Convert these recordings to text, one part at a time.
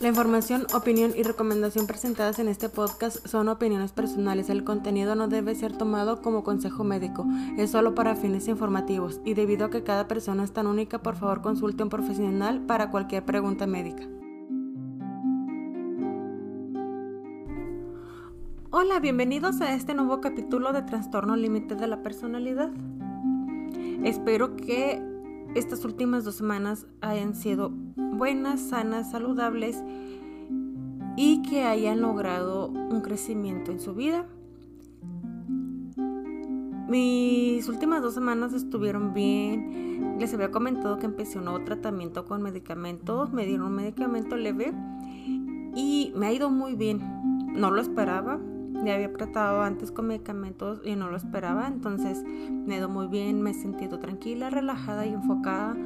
La información, opinión y recomendación presentadas en este podcast son opiniones personales. El contenido no debe ser tomado como consejo médico, es solo para fines informativos y debido a que cada persona es tan única, por favor consulte a un profesional para cualquier pregunta médica. Hola, bienvenidos a este nuevo capítulo de Trastorno Límite de la Personalidad. Espero que estas últimas dos semanas hayan sido buenas, sanas, saludables y que hayan logrado un crecimiento en su vida. Mis últimas dos semanas estuvieron bien. Les había comentado que empecé un nuevo tratamiento con medicamentos. Me dieron un medicamento leve y me ha ido muy bien. No lo esperaba. Ya había tratado antes con medicamentos y no lo esperaba. Entonces me ha ido muy bien. Me he sentido tranquila, relajada y enfocada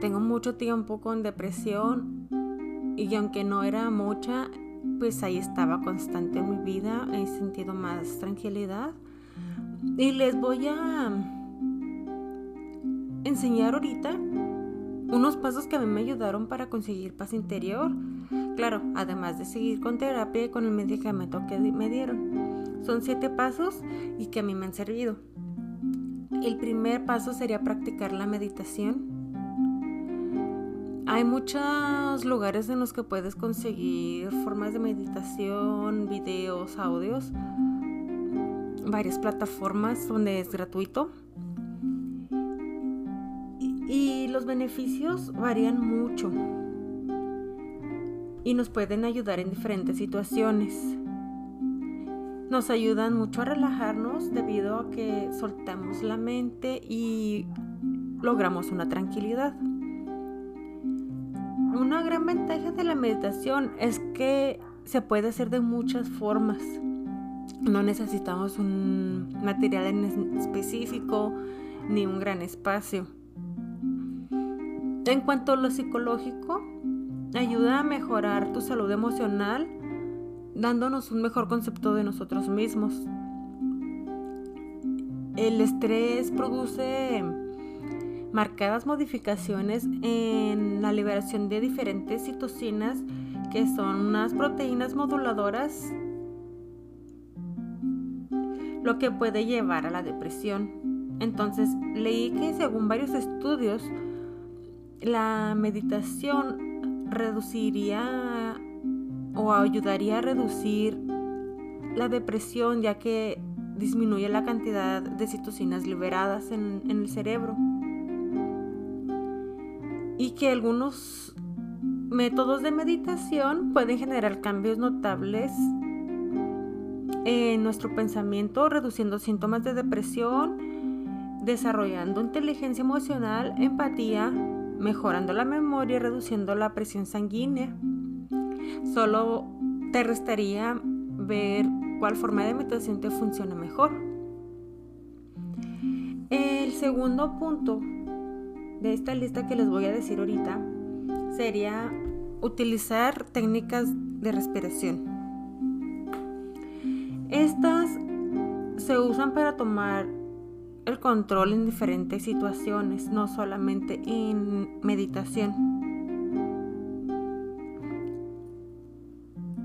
tengo mucho tiempo con depresión y aunque no era mucha, pues ahí estaba constante en mi vida, he sentido más tranquilidad. Y les voy a enseñar ahorita unos pasos que a mí me ayudaron para conseguir paz interior. Claro, además de seguir con terapia y con el medicamento que me dieron. Son siete pasos y que a mí me han servido. El primer paso sería practicar la meditación. Hay muchos lugares en los que puedes conseguir formas de meditación, videos, audios, varias plataformas donde es gratuito. Y, los beneficios varían mucho y nos pueden ayudar en diferentes situaciones. Nos ayudan mucho a relajarnos debido a que soltamos la mente y logramos una tranquilidad. Una gran ventaja de la meditación es que se puede hacer de muchas formas. No necesitamos un material en específico ni un gran espacio. En cuanto a lo psicológico, ayuda a mejorar tu salud emocional dándonos un mejor concepto de nosotros mismos. El estrés produce marcadas modificaciones en la liberación de diferentes citocinas que son unas proteínas moduladoras, lo que puede llevar a la depresión. Entonces leí que según varios estudios, la meditación reduciría o ayudaría a reducir la depresión ya que disminuye la cantidad de citocinas liberadas en, en el cerebro y que algunos métodos de meditación pueden generar cambios notables en nuestro pensamiento, reduciendo síntomas de depresión, desarrollando inteligencia emocional, empatía, mejorando la memoria y reduciendo la presión sanguínea. Solo te restaría ver cuál forma de meditación te funciona mejor. El segundo punto de esta lista que les voy a decir ahorita sería utilizar técnicas de respiración. Estas se usan para tomar el control en diferentes situaciones, no solamente en meditación.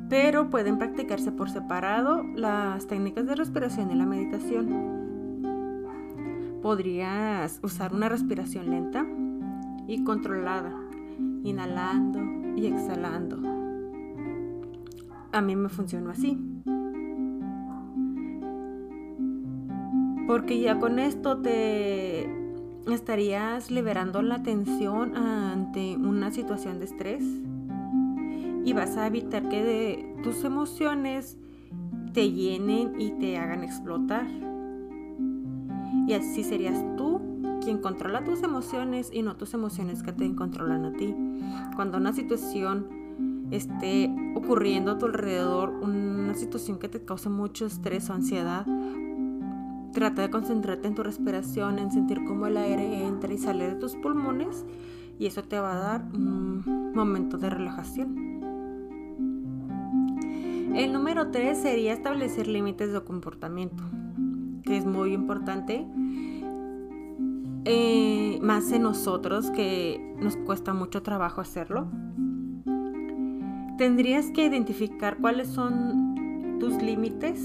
Pero pueden practicarse por separado las técnicas de respiración y la meditación podrías usar una respiración lenta y controlada, inhalando y exhalando. A mí me funcionó así. Porque ya con esto te estarías liberando la tensión ante una situación de estrés y vas a evitar que tus emociones te llenen y te hagan explotar. Y así serías tú quien controla tus emociones y no tus emociones que te controlan a ti. Cuando una situación esté ocurriendo a tu alrededor, una situación que te cause mucho estrés o ansiedad, trata de concentrarte en tu respiración, en sentir cómo el aire entra y sale de tus pulmones y eso te va a dar un momento de relajación. El número 3 sería establecer límites de comportamiento que es muy importante, eh, más en nosotros que nos cuesta mucho trabajo hacerlo. tendrías que identificar cuáles son tus límites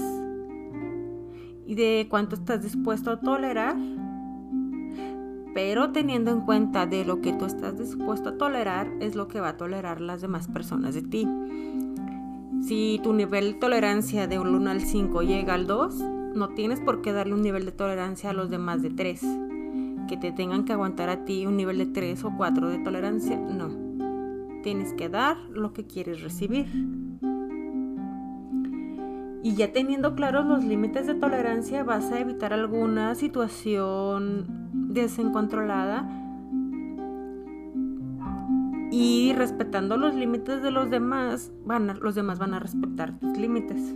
y de cuánto estás dispuesto a tolerar, pero teniendo en cuenta de lo que tú estás dispuesto a tolerar es lo que va a tolerar las demás personas de ti. Si tu nivel de tolerancia de 1 al 5 llega al 2, no tienes por qué darle un nivel de tolerancia a los demás de 3. Que te tengan que aguantar a ti un nivel de 3 o 4 de tolerancia, no. Tienes que dar lo que quieres recibir. Y ya teniendo claros los límites de tolerancia, vas a evitar alguna situación desencontrolada y respetando los límites de los demás, van los demás van a respetar tus límites.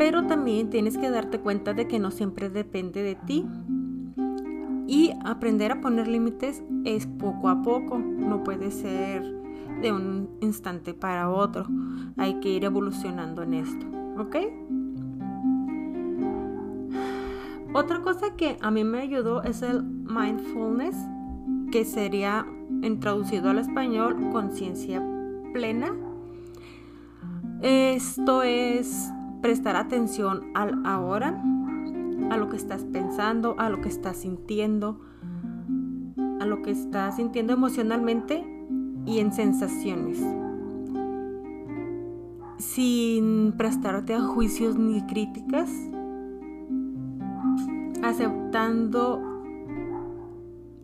Pero también tienes que darte cuenta de que no siempre depende de ti. Y aprender a poner límites es poco a poco, no puede ser de un instante para otro. Hay que ir evolucionando en esto, ¿ok? Otra cosa que a mí me ayudó es el mindfulness que sería en traducido al español conciencia plena. Esto es prestar atención al ahora, a lo que estás pensando, a lo que estás sintiendo, a lo que estás sintiendo emocionalmente y en sensaciones. Sin prestarte a juicios ni críticas, aceptando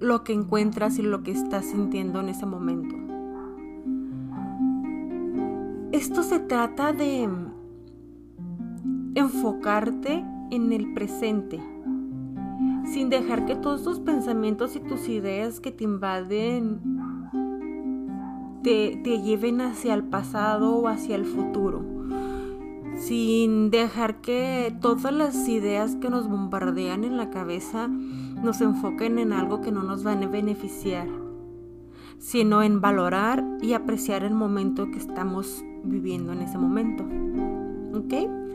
lo que encuentras y lo que estás sintiendo en ese momento. Esto se trata de enfocarte en el presente, sin dejar que todos tus pensamientos y tus ideas que te invaden te, lleven hacia el pasado o hacia el futuro, sin dejar que todas las ideas que nos bombardean en la cabeza nos enfoquen en algo que no nos va a beneficiar, sino en valorar y apreciar el momento que estamos viviendo en ese momento. ¿Ok?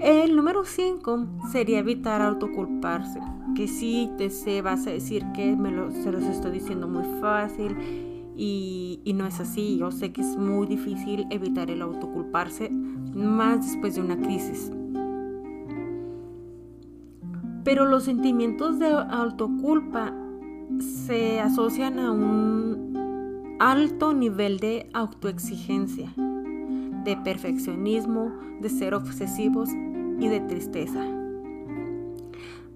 El número 5 sería evitar autoculparse. Que si te sé, vas a decir que me lo, se los estoy diciendo muy fácil y, y no es así. Yo sé que es muy difícil evitar el autoculparse, más después de una crisis. Pero los sentimientos de autoculpa se asocian a un alto nivel de autoexigencia, de perfeccionismo, de ser obsesivos y de tristeza.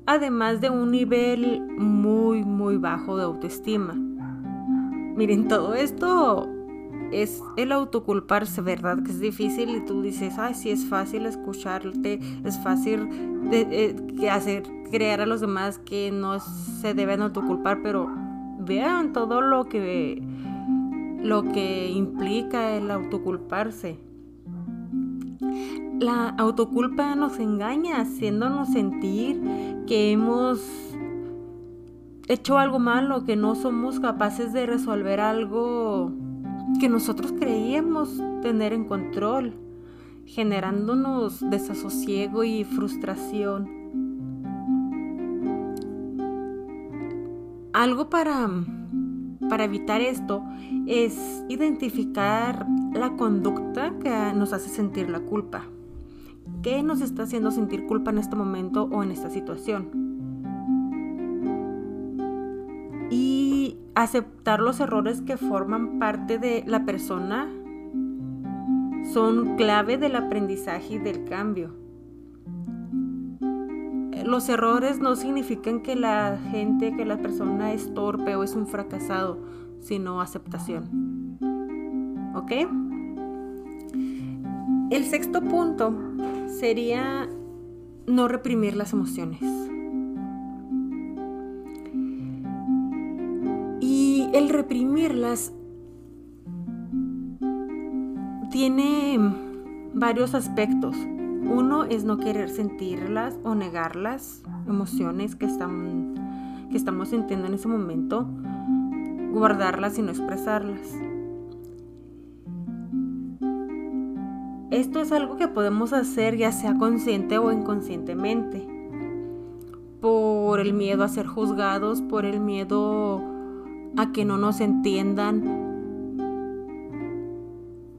Además de un nivel muy, muy bajo de autoestima. Miren, todo esto es el autoculparse, ¿verdad? Que es difícil y tú dices, ay, sí es fácil escucharte, es fácil de, hacer creer a los demás que no se deben autoculpar, pero vean todo lo que lo que implica el autoculparse. La autoculpa nos engaña haciéndonos sentir que hemos hecho algo malo, que no somos capaces de resolver algo que nosotros creíamos tener en control, generándonos desasosiego y frustración. Algo para, para evitar esto es identificar la conducta que nos hace sentir la culpa. ¿Qué nos está haciendo sentir culpa en este momento o en esta situación? aceptar los errores que forman parte de la persona son clave del aprendizaje y del cambio. Los errores no significan que la gente, que la persona es torpe o es un fracasado, sino aceptación. ¿Ok? El sexto punto sería no reprimir las emociones. el reprimirlas tiene varios aspectos. Uno es no querer sentirlas o negar las emociones que, están, que estamos sintiendo en ese momento, guardarlas y no expresarlas. Esto es algo que podemos hacer ya sea consciente o inconscientemente. Por el miedo a ser juzgados, por el miedo a que no nos entiendan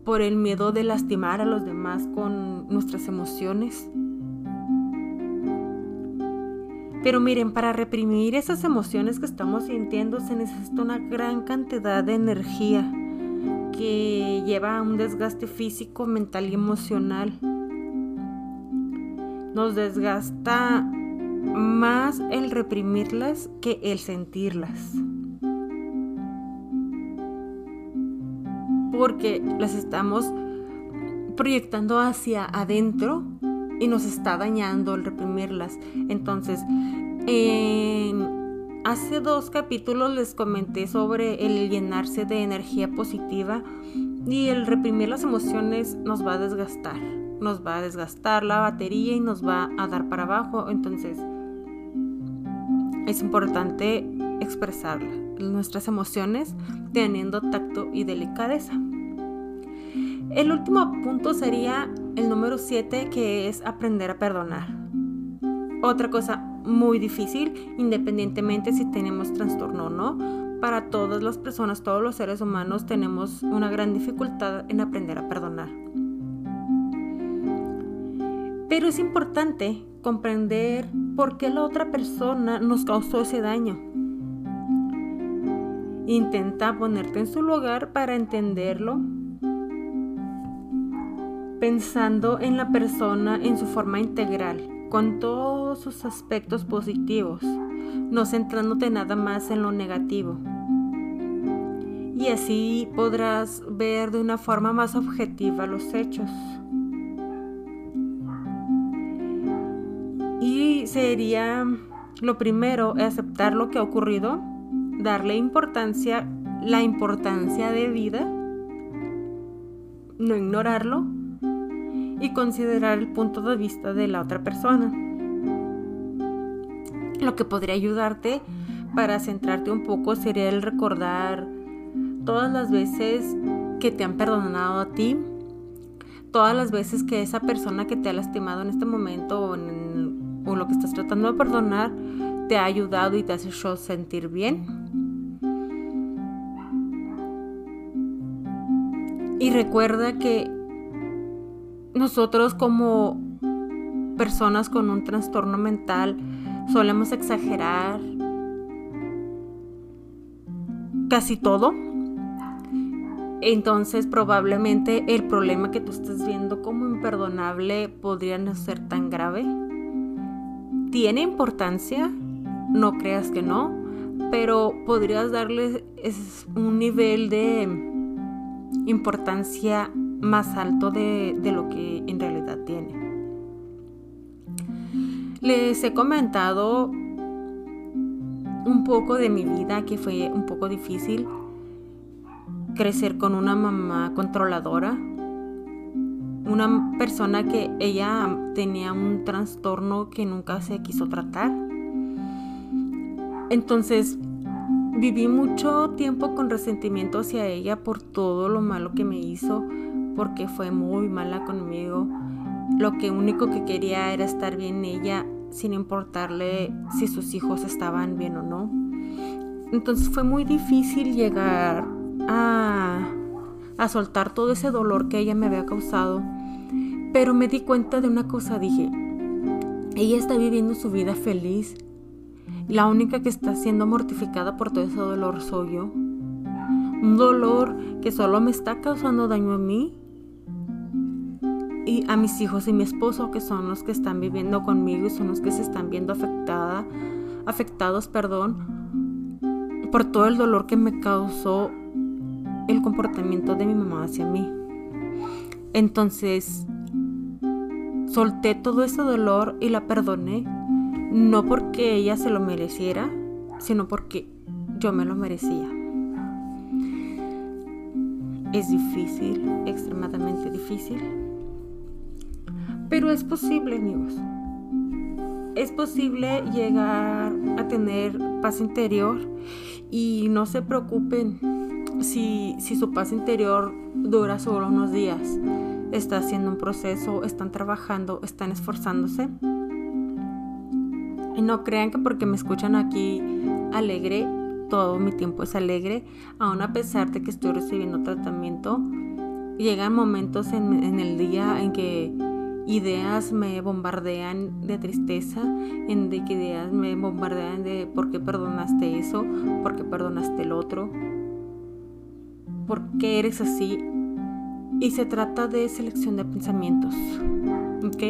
por el miedo de lastimar a los demás con nuestras emociones. Pero miren, para reprimir esas emociones que estamos sintiendo se necesita una gran cantidad de energía que lleva a un desgaste físico, mental y emocional. Nos desgasta más el reprimirlas que el sentirlas. Porque las estamos proyectando hacia adentro y nos está dañando el reprimirlas. Entonces, hace dos capítulos les comenté sobre el llenarse de energía positiva y el reprimir las emociones nos va a desgastar. Nos va a desgastar la batería y nos va a dar para abajo. Entonces, es importante expresar nuestras emociones teniendo tacto y delicadeza. El último punto sería el número 7 que es aprender a perdonar. Otra cosa muy difícil, independientemente si tenemos trastorno o no, para todas las personas, todos los seres humanos tenemos una gran dificultad en aprender a perdonar. Pero es importante comprender por qué la otra persona nos causó ese daño. Intenta ponerte en su lugar para entenderlo, pensando en la persona en su forma integral, con todos sus aspectos positivos, no centrándote nada más en lo negativo. Y así podrás ver de una forma más objetiva los hechos. sería lo primero, aceptar lo que ha ocurrido, darle importancia, la importancia de vida, no ignorarlo y considerar el punto de vista de la otra persona. Lo que podría ayudarte para centrarte un poco sería el recordar todas las veces que te han perdonado a ti, todas las veces que esa persona que te ha lastimado en este momento o en lo que estás tratando de perdonar te ha ayudado y te hace hecho sentir bien. Y recuerda que nosotros como personas con un trastorno mental solemos exagerar casi todo. Entonces probablemente el problema que tú estás viendo como imperdonable podría no ser tan grave tiene importancia, no creas que no, pero podrías darle un nivel de importancia más alto de, lo que en realidad tiene. Les he comentado un poco de mi vida que fue un poco difícil crecer con una mamá controladora una persona que ella tenía un trastorno que nunca se quiso tratar. Entonces viví mucho tiempo con resentimiento hacia ella por todo lo malo que me hizo, porque fue muy mala conmigo. Lo que único que quería era estar bien ella sin importarle si sus hijos estaban bien o no. Entonces fue muy difícil llegar a, a soltar todo ese dolor que ella me había causado pero me di cuenta de una cosa, dije, ella está viviendo su vida feliz. La única que está siendo mortificada por todo ese dolor soy yo. Un dolor que solo me está causando daño a mí y a mis hijos y mi esposo, que son los que están viviendo conmigo y son los que se están viendo afectada, afectados, perdón, por todo el dolor que me causó el comportamiento de mi mamá hacia mí. Entonces, solté todo ese dolor y la perdoné, no porque ella se lo mereciera, sino porque yo me lo merecía. Es difícil, extremadamente difícil, pero es posible, amigos. Es posible llegar a tener paz interior y no se preocupen si, si su paz interior dura solo unos días está haciendo un proceso, están trabajando, están esforzándose. Y no crean que porque me escuchan aquí alegre, todo mi tiempo es alegre, aún a pesar de que estoy recibiendo tratamiento, llegan momentos en, en el día en que ideas me bombardean de tristeza, en de que ideas me bombardean de por qué perdonaste eso, por qué perdonaste el otro, por qué eres así. Y se trata de selección de pensamientos. ¿Ok?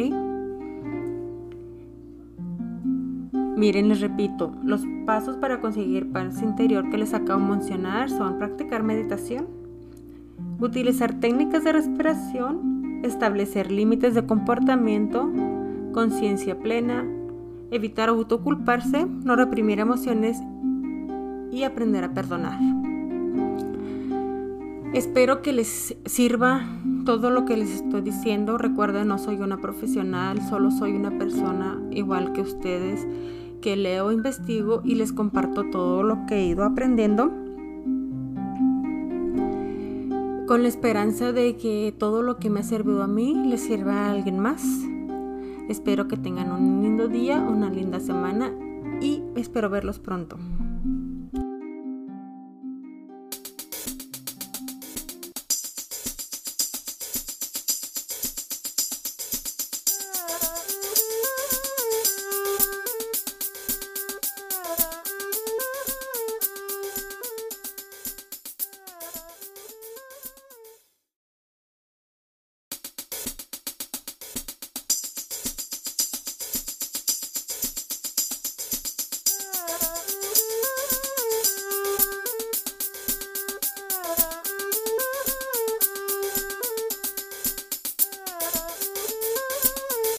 Miren, les repito, los pasos para conseguir paz interior que les acabo de mencionar son practicar meditación, utilizar técnicas de respiración, establecer límites de comportamiento, conciencia plena, evitar autoculparse, no reprimir emociones y aprender a perdonar. Espero que les sirva todo lo que les estoy diciendo. Recuerden, no soy una profesional, solo soy una persona igual que ustedes que leo, investigo y les comparto todo lo que he ido aprendiendo con la esperanza de que todo lo que me ha servido a mí les sirva a alguien más. Espero que tengan un lindo día, una linda semana y espero verlos pronto.